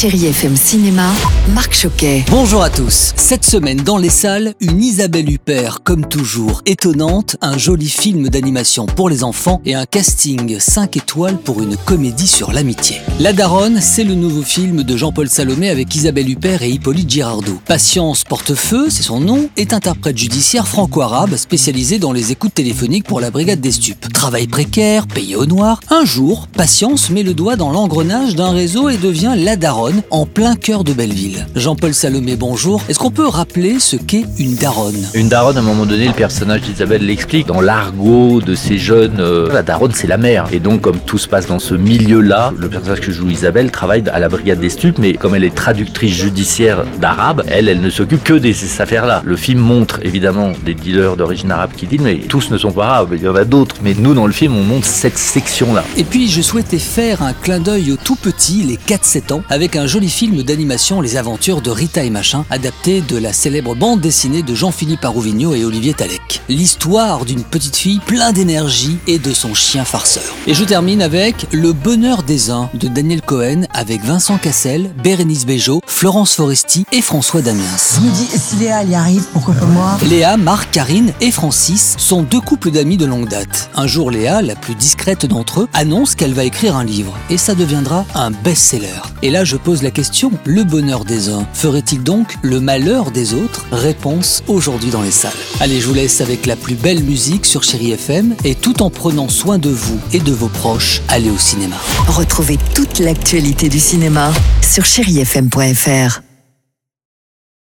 Chérie FM Cinéma, Marc Choquet. Bonjour à tous. Cette semaine dans les salles, une Isabelle Huppert, comme toujours, étonnante, un joli film d'animation pour les enfants et un casting 5 étoiles pour une comédie sur l'amitié. La Daronne, c'est le nouveau film de Jean-Paul Salomé avec Isabelle Huppert et Hippolyte Girardot. Patience Portefeu, c'est son nom, est interprète judiciaire franco-arabe spécialisé dans les écoutes téléphoniques pour la brigade des stupes. Travail précaire, payé au noir. Un jour, Patience met le doigt dans l'engrenage d'un réseau et devient la Daronne en plein cœur de Belleville. Jean-Paul Salomé, bonjour. Est-ce qu'on peut rappeler ce qu'est une daronne? Une daronne, à un moment donné, le personnage d'Isabelle l'explique. Dans l'argot de ces jeunes, euh, la daronne, c'est la mère. Et donc, comme tout se passe dans ce milieu-là, le personnage que joue Isabelle travaille à la brigade des stupes, mais comme elle est traductrice judiciaire d'arabe, elle, elle ne s'occupe que de ces affaires-là. Le film montre évidemment des dealers d'origine arabe qui disent, mais tous ne sont pas arabes, il y en a d'autres. Mais nous, dans le film, on montre cette section-là. Et puis, je souhaitais faire un clin d'œil aux tout petits, les 4-7 ans, avec un joli film d'animation Les aventures de Rita et Machin, adapté de la célèbre bande dessinée de Jean-Philippe Arouvigno et Olivier Talec. L'histoire d'une petite fille plein d'énergie et de son chien farceur. Et je termine avec Le bonheur des uns de Daniel Cohen avec Vincent Cassel, Bérénice Bejo, Florence Foresti et François Damiens. Je me dis, si Léa y arrive, pourquoi pas moi? Léa, Marc, Karine et Francis sont deux couples d'amis de longue date. Un jour, Léa, la plus d'entre eux, annonce qu'elle va écrire un livre et ça deviendra un best-seller. Et là, je pose la question, le bonheur des uns ferait-il donc le malheur des autres? Réponse aujourd'hui dans les salles. Allez, je vous laisse avec la plus belle musique sur Chéri FM et tout en prenant soin de vous et de vos proches, allez au cinéma. Retrouvez toute l'actualité du cinéma sur chérifm.fr.